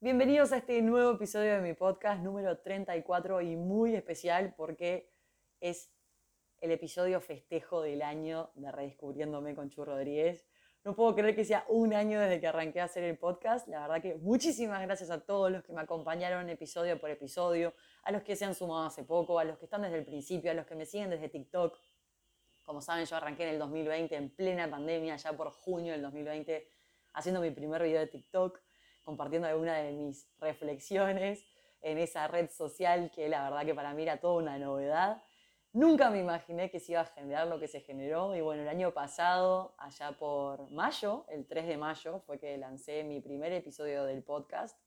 Bienvenidos a este nuevo episodio de mi podcast número 34 y muy especial porque es el episodio festejo del año de Redescubriéndome con Chu Rodríguez. No puedo creer que sea un año desde que arranqué a hacer el podcast. La verdad que muchísimas gracias a todos los que me acompañaron episodio por episodio, a los que se han sumado hace poco, a los que están desde el principio, a los que me siguen desde TikTok. Como saben, yo arranqué en el 2020, en plena pandemia, ya por junio del 2020, haciendo mi primer video de TikTok compartiendo alguna de mis reflexiones en esa red social que la verdad que para mí era toda una novedad. Nunca me imaginé que se iba a generar lo que se generó y bueno, el año pasado, allá por mayo, el 3 de mayo, fue que lancé mi primer episodio del podcast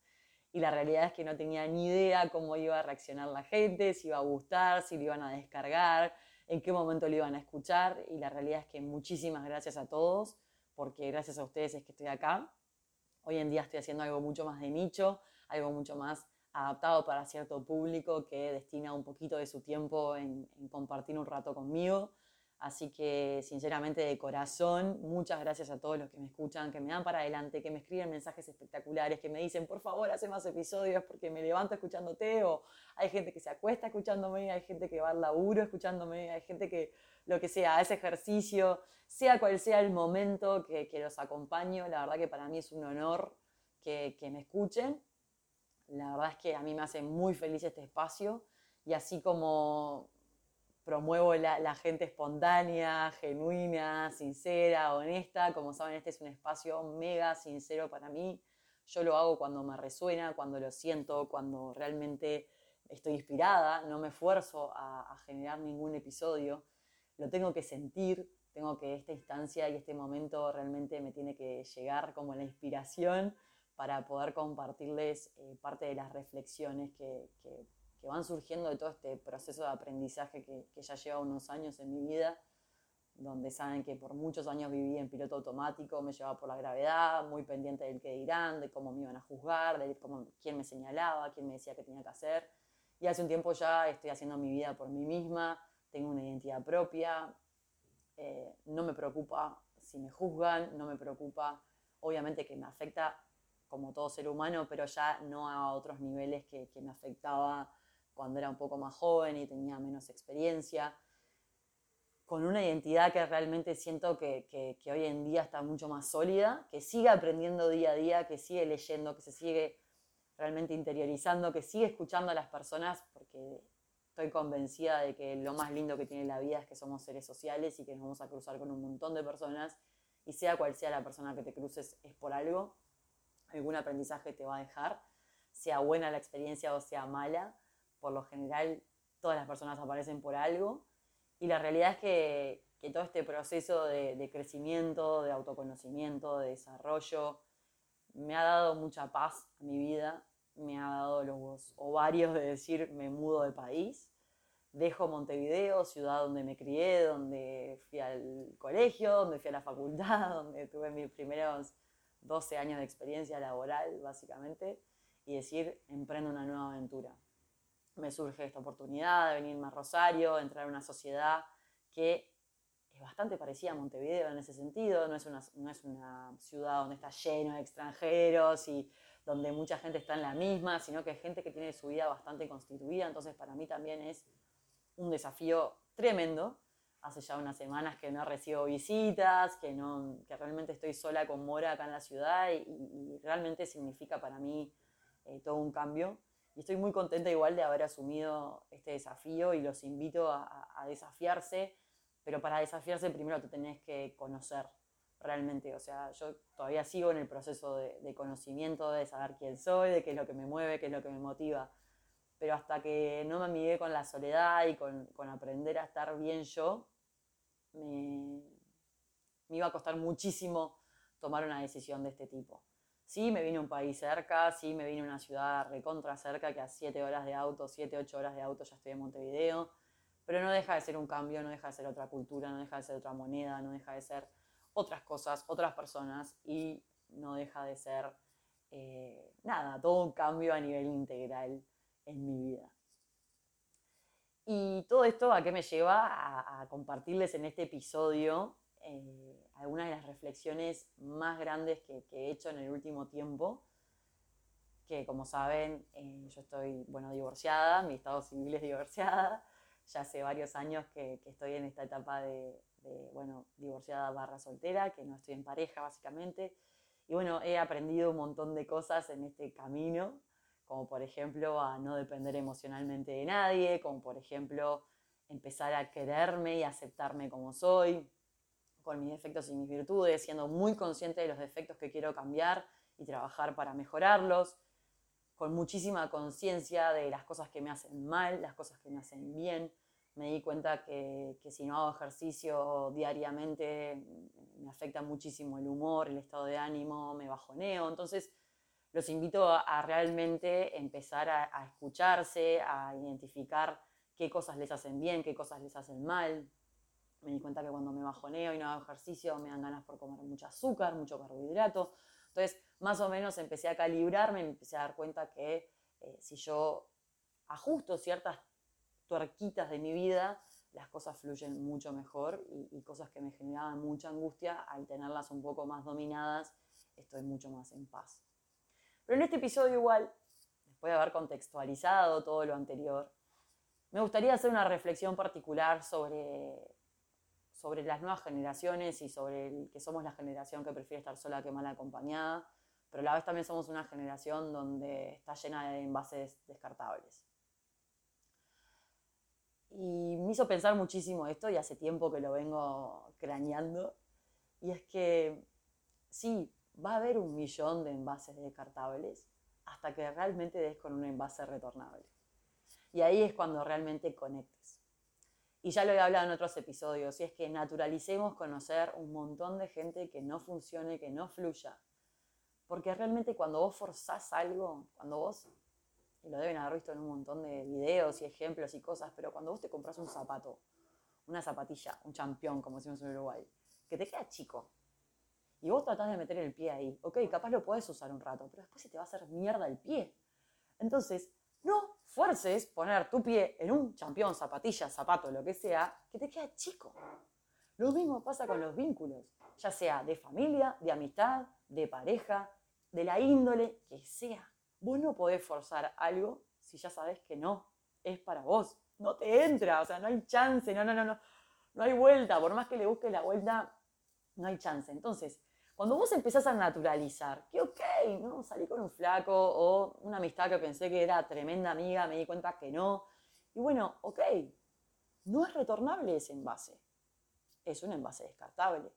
y la realidad es que no tenía ni idea cómo iba a reaccionar la gente, si iba a gustar, si lo iban a descargar, en qué momento lo iban a escuchar y la realidad es que muchísimas gracias a todos porque gracias a ustedes es que estoy acá Hoy en día estoy haciendo algo mucho más de nicho, algo mucho más adaptado para cierto público que destina un poquito de su tiempo en, compartir un rato conmigo. Así que sinceramente de corazón, muchas gracias a todos los que me escuchan, que me dan para adelante, que me escriben mensajes espectaculares, que me dicen, por favor, hace más episodios porque me levanto escuchándote, o hay gente que se acuesta escuchándome, hay gente que va al laburo escuchándome, hay gente que lo que sea, ese ejercicio, sea cual sea el momento que, los acompaño, la verdad que para mí es un honor que, me escuchen. La verdad es que a mí me hace muy feliz este espacio y así como promuevo la, gente espontánea, genuina, sincera, honesta, como saben, este es un espacio mega sincero para mí. Yo lo hago cuando me resuena, cuando lo siento, cuando realmente estoy inspirada, no me esfuerzo a generar ningún episodio. Lo tengo que sentir, tengo que esta instancia y este momento realmente me tiene que llegar como la inspiración para poder compartirles eh, parte de las reflexiones que, van surgiendo de todo este proceso de aprendizaje que, ya lleva unos años en mi vida, donde saben que por muchos años viví en piloto automático, me llevaba por la gravedad, muy pendiente del que dirán, de cómo me iban a juzgar, de cómo, quién me señalaba, quién me decía qué tenía que hacer. Y hace un tiempo ya estoy haciendo mi vida por mí misma, tengo una identidad propia, eh, no me preocupa si me juzgan, no me preocupa, obviamente que me afecta como todo ser humano, pero ya no a otros niveles que, me afectaba cuando era un poco más joven y tenía menos experiencia, con una identidad que realmente siento que, que, hoy en día está mucho más sólida, que sigue aprendiendo día a día, que sigue leyendo, que se sigue realmente interiorizando, que sigue escuchando a las personas, porque estoy convencida de que lo más lindo que tiene la vida es que somos seres sociales y que nos vamos a cruzar con un montón de personas y sea cual sea la persona que te cruces es por algo, algún aprendizaje te va a dejar, sea buena la experiencia o sea mala, por lo general todas las personas aparecen por algo. Y la realidad es que, todo este proceso de, de crecimiento, de autoconocimiento, de desarrollo, me ha dado mucha paz a mi vida, me ha dado los ovarios de decir me mudo de país, dejo Montevideo, ciudad donde me crié, donde fui al colegio, donde fui a la facultad, donde tuve mis primeros 12 años de experiencia laboral, básicamente, y decir, emprendo una nueva aventura. Me surge esta oportunidad de venirme a Rosario, entrar a una sociedad que es bastante parecida a Montevideo en ese sentido, no es una, no es una ciudad donde está lleno de extranjeros y donde mucha gente está en la misma, sino que es gente que tiene su vida bastante constituida, entonces para mí también es un desafío tremendo. Hace ya unas semanas que no recibo visitas, que, no, que realmente estoy sola con Mora acá en la ciudad y, realmente significa para mí eh, todo un cambio. Y estoy muy contenta igual de haber asumido este desafío y los invito a desafiarse, pero para desafiarse primero te tenés que conocer, realmente. O sea, yo todavía sigo en el proceso de, conocimiento, de saber quién soy, de qué es lo que me mueve, qué es lo que me motiva. Pero hasta que no me amigué con la soledad y con, aprender a estar bien yo, me, iba a costar muchísimo tomar una decisión de este tipo. Sí, me vine a un país cerca, sí, me vine a una ciudad recontra cerca, que a 7 horas de auto, 7, 8 horas de auto ya estoy en Montevideo, pero no deja de ser un cambio, no deja de ser otra cultura, no deja de ser otra moneda, no deja de ser otras cosas, otras personas y no deja de ser eh, nada, todo un cambio a nivel integral en mi vida. Y todo esto a qué me lleva a, compartirles en este episodio eh, algunas de las reflexiones más grandes que, he hecho en el último tiempo, que como saben, eh, yo estoy, bueno, divorciada, mi estado civil es divorciada, ya hace varios años que, estoy en esta etapa de, bueno, divorciada barra soltera, que no estoy en pareja básicamente. Y bueno, he aprendido un montón de cosas en este camino, como por ejemplo a no depender emocionalmente de nadie, como por ejemplo empezar a quererme y aceptarme como soy, con mis defectos y mis virtudes, siendo muy consciente de los defectos que quiero cambiar y trabajar para mejorarlos, con muchísima conciencia de las cosas que me hacen mal, las cosas que me hacen bien. Me di cuenta que, si no hago ejercicio diariamente me afecta muchísimo el humor, el estado de ánimo, me bajoneo. Entonces, los invito a, realmente empezar a escucharse, a identificar qué cosas les hacen bien, qué cosas les hacen mal, me di cuenta que cuando me bajoneo y no hago ejercicio me dan ganas por comer mucho azúcar, mucho carbohidrato. Entonces, más o menos empecé a calibrarme me empecé a dar cuenta que eh, si yo ajusto ciertas tuerquitas de mi vida, las cosas fluyen mucho mejor y, cosas que me generaban mucha angustia, al tenerlas un poco más dominadas, estoy mucho más en paz. Pero en este episodio igual, después de haber contextualizado todo lo anterior, me gustaría hacer una reflexión particular sobre sobre las nuevas generaciones y sobre el, que somos la generación que prefiere estar sola que mal acompañada, pero a la vez también somos una generación donde está llena de envases descartables. Y me hizo pensar muchísimo esto y hace tiempo que lo vengo craneando, y es que sí, va a haber un millón de envases descartables hasta que realmente des con un envase retornable. Y ahí es cuando realmente conectes. Y ya lo he hablado en otros episodios, y es que naturalicemos conocer un montón de gente que no funcione, que no fluya. Porque realmente cuando vos forzás algo, cuando vos, y lo deben haber visto en un montón de videos y ejemplos y cosas, pero cuando vos te compras un zapato, una zapatilla, un champión, como decimos en Uruguay, que te queda chico, y vos tratás de meter el pie ahí, ok, capaz lo puedes usar un rato, pero después se te va a hacer mierda el pie. Entonces, no fuerces poner tu pie en un champión, zapatilla, zapato, lo que sea, que te queda chico. Lo mismo pasa con los vínculos, ya sea de familia, de amistad, de pareja, de la índole que sea. Vos no podés forzar algo si ya sabes que no es para vos. No te entra, o sea, no hay chance, no, no, no, no. No hay vuelta, por más que le busques la vuelta, no hay chance. Entonces, cuando vos empezás a naturalizar, que ok, ¿no? Salí con un flaco o una amistad que pensé que era tremenda amiga, me di cuenta que no. Y bueno, ok, no es retornable ese envase. Es un envase descartable.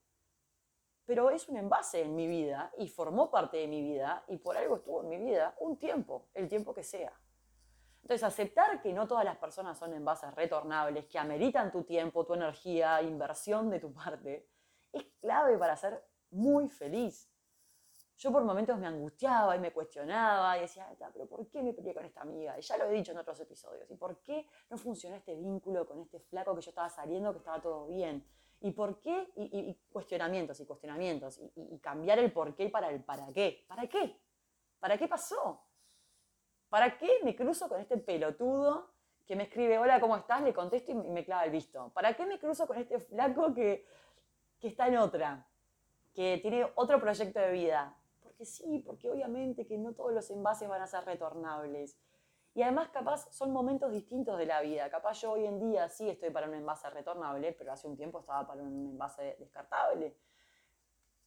Pero es un envase en mi vida y formó parte de mi vida y por algo estuvo en mi vida un tiempo, el tiempo que sea. Entonces, aceptar que no todas las personas son envases retornables, que ameritan tu tiempo, tu energía, inversión de tu parte, es clave para ser muy feliz. Yo por momentos me angustiaba y me cuestionaba y decía, pero ¿por qué me peleé con esta amiga? Y ya lo he dicho en otros episodios. ¿Y por qué no funcionó este vínculo con este flaco que yo estaba saliendo, que estaba todo bien? ¿Y por qué? Y, cuestionamientos y cuestionamientos. Y, y, cambiar el por qué para el para qué. ¿Para qué? ¿Para qué pasó? ¿Para qué me cruzo con este pelotudo que me escribe, hola, ¿cómo estás? Le contesto y me clava el visto. ¿Para qué me cruzo con este flaco que, que está en otra? Que tiene otro proyecto de vida. Porque sí, porque obviamente que no todos los envases van a ser retornables. Y además capaz son momentos distintos de la vida. Capaz yo hoy en día sí estoy para un envase retornable, pero hace un tiempo estaba para un envase descartable.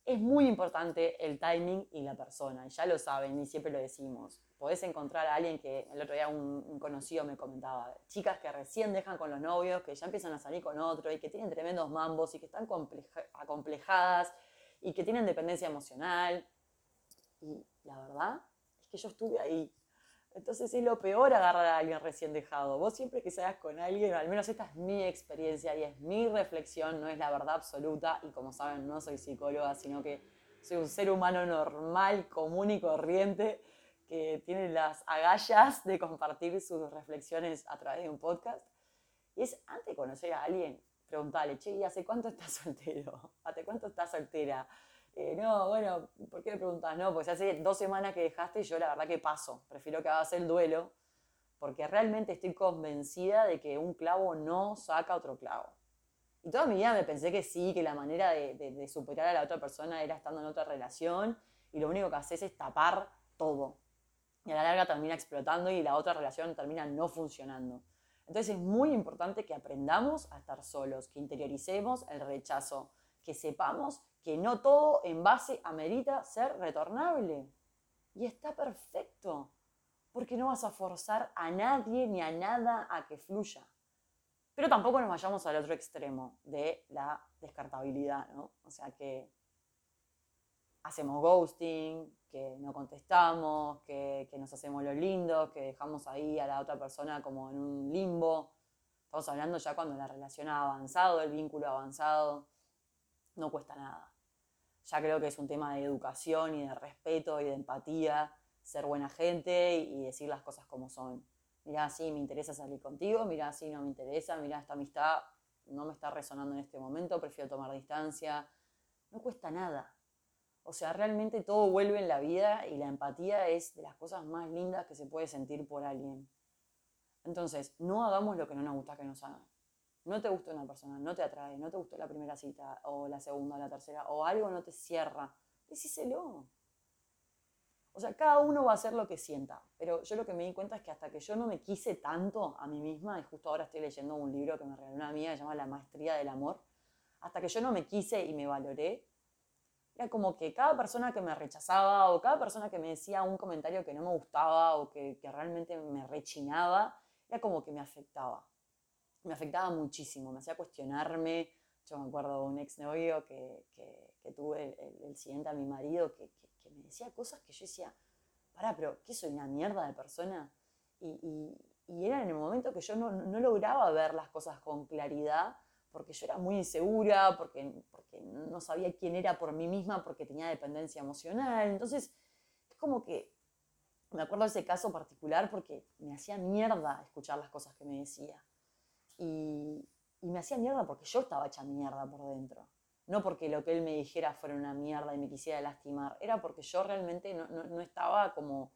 Es muy importante el timing y la persona, ya lo saben y siempre lo decimos. Podés encontrar a alguien que el otro día un, conocido me comentaba, chicas que recién dejan con los novios, que ya empiezan a salir con otro y que tienen tremendos mambos y que están acomplejadas y que tienen dependencia emocional. Y la verdad es que yo estuve ahí. Entonces es lo peor agarrar a alguien recién dejado. Vos siempre que salgas con alguien, al menos esta es mi experiencia y es mi reflexión, no es la verdad absoluta. Y como saben, no soy psicóloga, sino que soy un ser humano normal, común y corriente, que tiene las agallas de compartir sus reflexiones a través de un podcast. Y es antes de conocer a alguien, preguntarle, che, ¿y hace cuánto estás soltero? ¿Hace cuánto estás soltera? Eh, no, bueno, ¿por qué me preguntas? No, pues hace dos semanas que dejaste y yo la verdad que paso. Prefiero que hagas el duelo porque realmente estoy convencida de que un clavo no saca otro clavo. Y toda mi vida me pensé que sí, que la manera de, de superar a la otra persona era estando en otra relación y lo único que haces es tapar todo. y a la larga termina explotando y la otra relación termina no funcionando. Entonces es muy importante que aprendamos a estar solos, que interioricemos el rechazo, que sepamos que no todo en base amerita ser retornable. Y está perfecto, porque no vas a forzar a nadie ni a nada a que fluya. Pero tampoco nos vayamos al otro extremo de la descartabilidad, ¿no? O sea que hacemos ghosting, que no contestamos, que, nos hacemos lo lindo, que dejamos ahí a la otra persona como en un limbo. Estamos hablando ya cuando la relación ha avanzado, el vínculo ha avanzado, no cuesta nada. Ya creo que es un tema de educación y de respeto y de empatía, ser buena gente y decir las cosas como son. Mirá, sí, me interesa salir contigo, mirá, sí, no me interesa, mirá, esta amistad no me está resonando en este momento, prefiero tomar distancia. No cuesta nada o sea, realmente todo vuelve en la vida y la empatía es de las cosas más lindas que se puede sentir por alguien. Entonces, no hagamos lo que no nos gusta que nos hagan. No te gusta una persona, no te atrae, no te gustó la primera cita, o la segunda, o la tercera, o algo no te cierra. Decíselo. O sea, cada uno va a hacer lo que sienta. Pero yo lo que me di cuenta es que hasta que yo no me quise tanto a mí misma, y justo ahora estoy leyendo un libro que me regaló una amiga que se llama La Maestría del Amor, hasta que yo no me quise y me valoré, era como que cada persona que me rechazaba o cada persona que me decía un comentario que no me gustaba o que, realmente me rechinaba, era como que me afectaba. Me afectaba muchísimo, me hacía cuestionarme. Yo me acuerdo de un exnovio que, que, tuve el, siguiente a mi marido que, me decía cosas que yo decía, pará, pero ¿qué soy una mierda de persona? Y, era en el momento que yo no, no lograba ver las cosas con claridad porque yo era muy insegura, porque, porque no sabía quién era por mí misma, porque tenía dependencia emocional. Entonces, es como que me acuerdo de ese caso particular porque me hacía mierda escuchar las cosas que me decía. Y, y me hacía mierda porque yo estaba hecha mierda por dentro. No porque lo que él me dijera fuera una mierda y me quisiera lastimar. Era porque yo realmente no, no, no estaba como,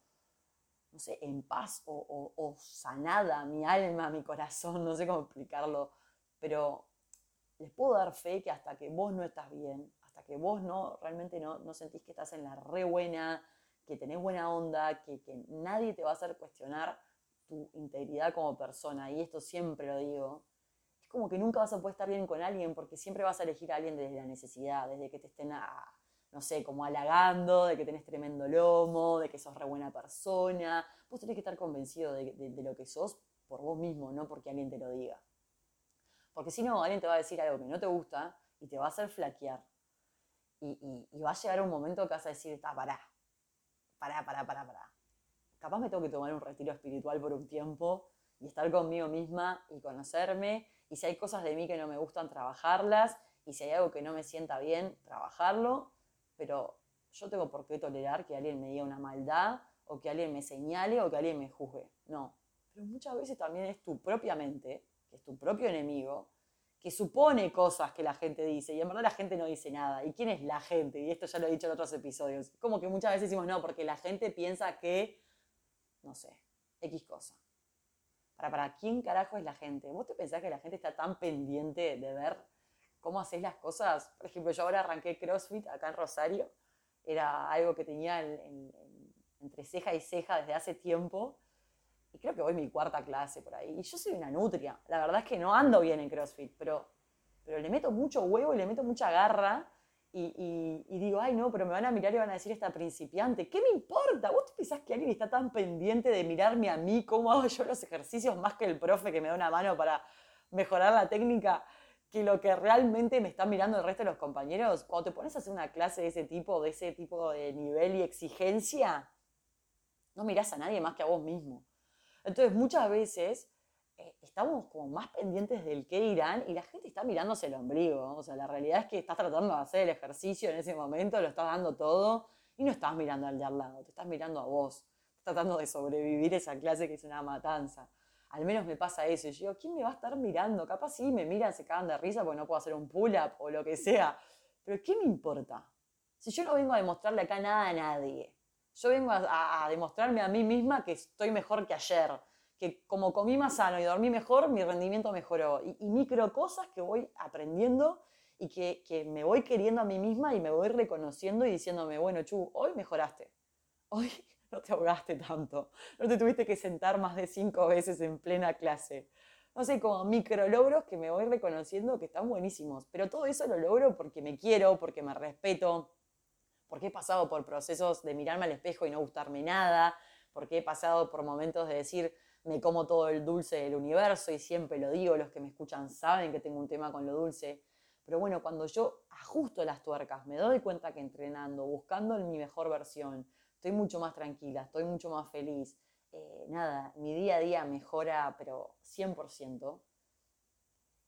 no sé, en paz o, o, o sanada mi alma, mi corazón, no sé cómo explicarlo. Pero les puedo dar fe que hasta que vos no estás bien, hasta que vos no realmente no, no sentís que estás en la re buena, que tenés buena onda, que, que nadie te va a hacer cuestionar tu integridad como persona, y esto siempre lo digo, es como que nunca vas a poder estar bien con alguien porque siempre vas a elegir a alguien desde la necesidad, desde que te estén, no sé, como halagando, de que tenés tremendo lomo, de que sos re buena persona. Vos tenés que estar convencido de, de lo que sos por vos mismo, no porque alguien te lo diga. Porque si no, alguien te va a decir algo que no te gusta y te va a hacer flaquear. Y, va a llegar un momento que vas a decir, está, pará, pará, pará, pará, pará. Capaz me tengo que tomar un retiro espiritual por un tiempo y estar conmigo misma y conocerme. Y si hay cosas de mí que no me gustan, trabajarlas. Y si hay algo que no me sienta bien, trabajarlo. Pero yo tengo por qué tolerar que alguien me diga una maldad o que alguien me señale o que alguien me juzgue. No. Pero muchas veces también es tu propia mente que es tu propio enemigo, que supone cosas que la gente dice y en verdad la gente no dice nada. ¿Y quién es la gente? Y esto ya lo he dicho en otros episodios. Como que muchas veces decimos no, porque la gente piensa que, no sé, X cosa. Para, para, ¿quién carajo es la gente? ¿Vos te pensás que la gente está tan pendiente de ver cómo haces las cosas? Por ejemplo, yo ahora arranqué CrossFit acá en Rosario. Era algo que tenía entre ceja y ceja desde hace tiempo y creo que voy mi cuarta clase por ahí. Y yo soy una nutria. La verdad es que no ando bien en CrossFit, pero, pero le meto mucho huevo y le meto mucha garra. Y, digo, ay no, pero me van a mirar y van a decir esta principiante. ¿Qué me importa? ¿Vos te pensás que alguien está tan pendiente de mirarme a mí, cómo hago yo los ejercicios, más que el profe que me da una mano para mejorar la técnica, que lo que realmente me están mirando el resto de los compañeros? Cuando te pones a hacer una clase de ese tipo, de ese tipo de nivel y exigencia, no mirás a nadie más que a vos mismo. Entonces muchas veces eh, estamos como más pendientes del qué dirán y la gente está mirándose el ombligo. O sea, la realidad es que estás tratando de hacer el ejercicio en ese momento, lo estás dando todo y no estás mirando al de al lado, te estás mirando a vos, tratando de sobrevivir esa clase que es una matanza. Al menos me pasa eso. Y yo digo, ¿quién me va a estar mirando? Capaz sí me miran, se cagan de risa porque no puedo hacer un pull-up o lo que sea. Pero ¿qué me importa? Si yo no vengo a demostrarle acá nada a nadie. Yo vengo a, demostrarme a mí misma que estoy mejor que ayer, que como comí más sano y dormí mejor, mi rendimiento mejoró. Y, micro cosas que voy aprendiendo y que, que, me voy queriendo a mí misma y me voy reconociendo y diciéndome, bueno, Chu, hoy mejoraste. Hoy no te ahogaste tanto, no te tuviste que sentar más de cinco veces en plena clase. No sé, como micro logros que me voy reconociendo que están buenísimos, pero todo eso lo logro porque me quiero, porque me respeto, porque he pasado por procesos de mirarme al espejo y no gustarme nada, porque he pasado por momentos de decir, me como todo el dulce del universo y siempre lo digo, los que me escuchan saben que tengo un tema con lo dulce. Pero bueno, cuando yo ajusto las tuercas, me doy cuenta que entrenando, buscando mi mejor versión, estoy mucho más tranquila, estoy mucho más feliz. Eh, nada, mi día a día mejora, pero 100%.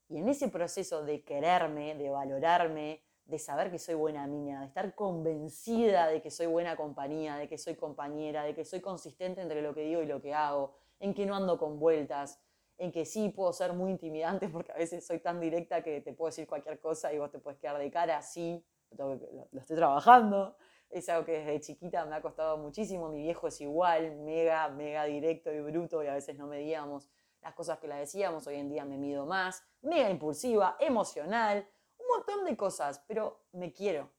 Y en ese proceso de quererme, de valorarme, de saber que soy buena niña, de estar convencida de que soy buena compañía, de que soy compañera, de que soy consistente entre lo que digo y lo que hago, en que no ando con vueltas, en que sí puedo ser muy intimidante porque a veces soy tan directa que te puedo decir cualquier cosa y vos te puedes quedar de cara, sí, lo, estoy trabajando, es algo que desde chiquita me ha costado muchísimo, mi viejo es igual, mega, mega directo y bruto y a veces no medíamos las cosas que la decíamos, hoy en día me mido más, mega impulsiva, emocional, montón de cosas, pero me quiero.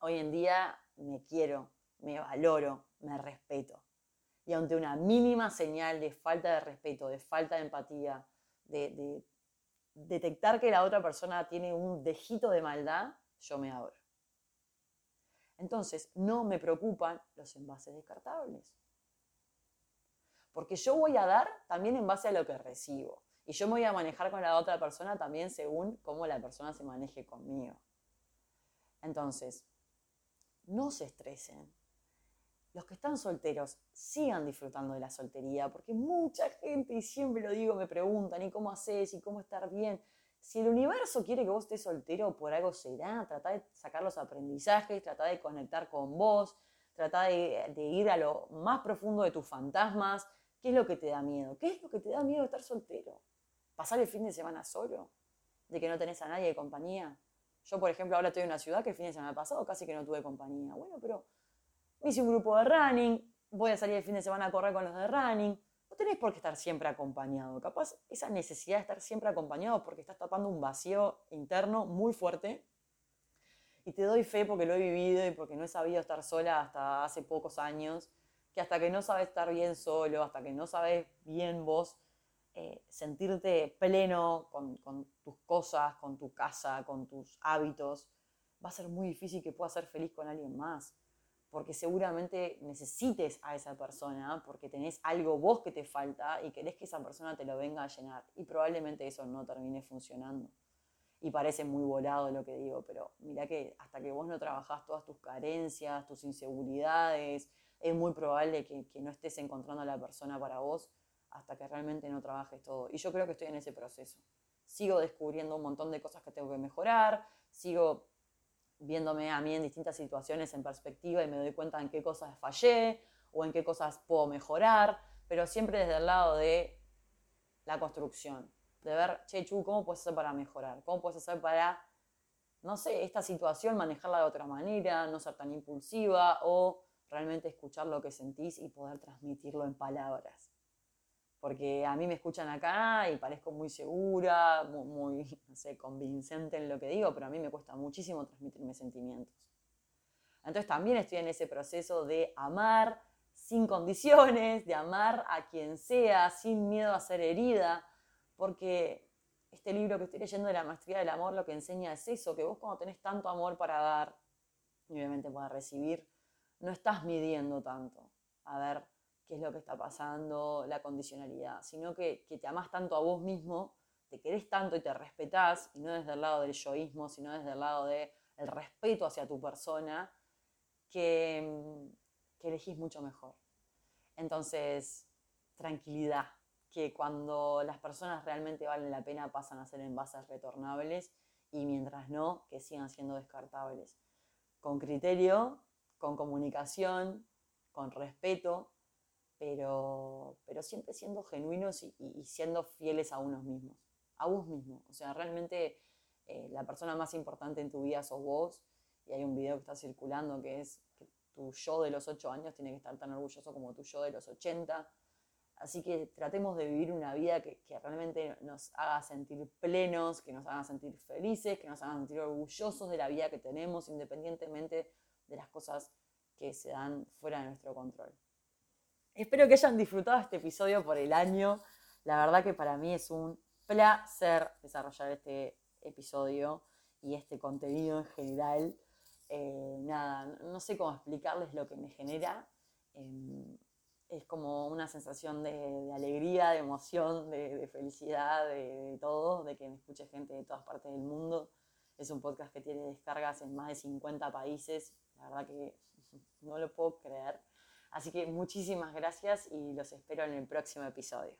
Hoy en día me quiero, me valoro, me respeto y ante una mínima señal de falta de respeto, de falta de empatía, de, detectar que la otra persona tiene un dejito de maldad, yo me abro. Entonces, no me preocupan los envases descartables. Porque yo voy a dar también en base a lo que recibo. Y yo me voy a manejar con la otra persona también según cómo la persona se maneje conmigo. Entonces, no se estresen los que están solteros sigan disfrutando de la soltería, porque mucha gente, y siempre lo digo, me preguntan, ¿y cómo haces? ¿Y cómo estar bien? Si el universo quiere que vos estés soltero, por algo será. Trata de sacar los aprendizajes, trata de conectar con vos, trata de, de, ir a lo más profundo de tus fantasmas. ¿Qué es lo que te da miedo? ¿Qué es lo que te da miedo estar soltero? ¿Pasar el fin de semana solo? ¿De que no tenés a nadie de compañía? Yo, por ejemplo, ahora estoy en una ciudad que el fin de semana pasado casi que no tuve compañía. Bueno, pero hice un grupo de running, voy a salir el fin de semana a correr con los de running. No tenés por qué estar siempre acompañado. Capaz esa necesidad de estar siempre acompañado porque estás tapando un vacío interno muy fuerte. Y te doy fe porque lo he vivido y porque no he sabido estar sola hasta hace pocos años, que hasta que no sabes estar bien solo, hasta que no sabes bien vos eh, sentirte pleno con, tus cosas, con tu casa, con tus hábitos, va a ser muy difícil que puedas ser feliz con alguien más porque seguramente necesites a esa persona, porque tenés algo vos que te falta y querés que esa persona te lo venga a llenar. Y probablemente eso no termine funcionando. Y parece muy volado lo que digo, pero mira que hasta que vos no trabajás todas tus carencias, tus inseguridades, es muy probable que, que no estés encontrando a la persona para vos hasta que realmente no trabajes todo. Y yo creo que estoy en ese proceso. Sigo descubriendo un montón de cosas que tengo que mejorar, sigo viéndome a mí en distintas situaciones en perspectiva y me doy cuenta en qué cosas fallé o en qué cosas puedo mejorar, pero siempre desde el lado de la construcción, de ver, che, Chu, ¿cómo puedes hacer para mejorar? ¿Cómo puedes hacer para, no sé, esta situación manejarla de otra manera, no ser tan impulsiva o realmente escuchar lo que sentís y poder transmitirlo en palabras? Porque a mí me escuchan acá y parezco muy segura, muy, no sé, convincente en lo que digo, pero a mí me cuesta muchísimo transmitirme sentimientos. Entonces también estoy en ese proceso de amar sin condiciones, de amar a quien sea, sin miedo a ser herida, porque este libro que estoy leyendo de la maestría del amor lo que enseña es eso, que vos cuando tenés tanto amor para dar, y obviamente para recibir, no estás midiendo tanto. A ver, es lo que está pasando, la condicionalidad, sino que, te amas tanto a vos mismo, te querés tanto y te respetás, y no desde el lado del yoísmo, sino desde el lado del respeto hacia tu persona, que, que elegís mucho mejor. Entonces, tranquilidad, que cuando las personas realmente valen la pena pasan a ser envases retornables y mientras no, que sigan siendo descartables. Con criterio, con comunicación, con respeto, pero, pero siempre siendo genuinos y, siendo fieles a unos mismos, a vos mismo. O sea, realmente eh, la persona más importante en tu vida sos vos. Y hay un video que está circulando que es que tu yo de los 8 años tiene que estar tan orgulloso como tu yo de los 80. Así que tratemos de vivir una vida que, que, realmente nos haga sentir plenos, que nos haga sentir felices, que nos haga sentir orgullosos de la vida que tenemos, independientemente de las cosas que se dan fuera de nuestro control. Espero que hayan disfrutado este episodio por el año. La verdad que para mí es un placer desarrollar este episodio y este contenido en general. Eh, nada, no sé cómo explicarles lo que me genera. Em, es como una sensación de, alegría, de emoción, de, felicidad, de, todo, de que me escuche gente de todas partes del mundo. Es un podcast que tiene descargas en más de 50 países. La verdad que no lo puedo creer. Así que muchísimas gracias y los espero en el próximo episodio.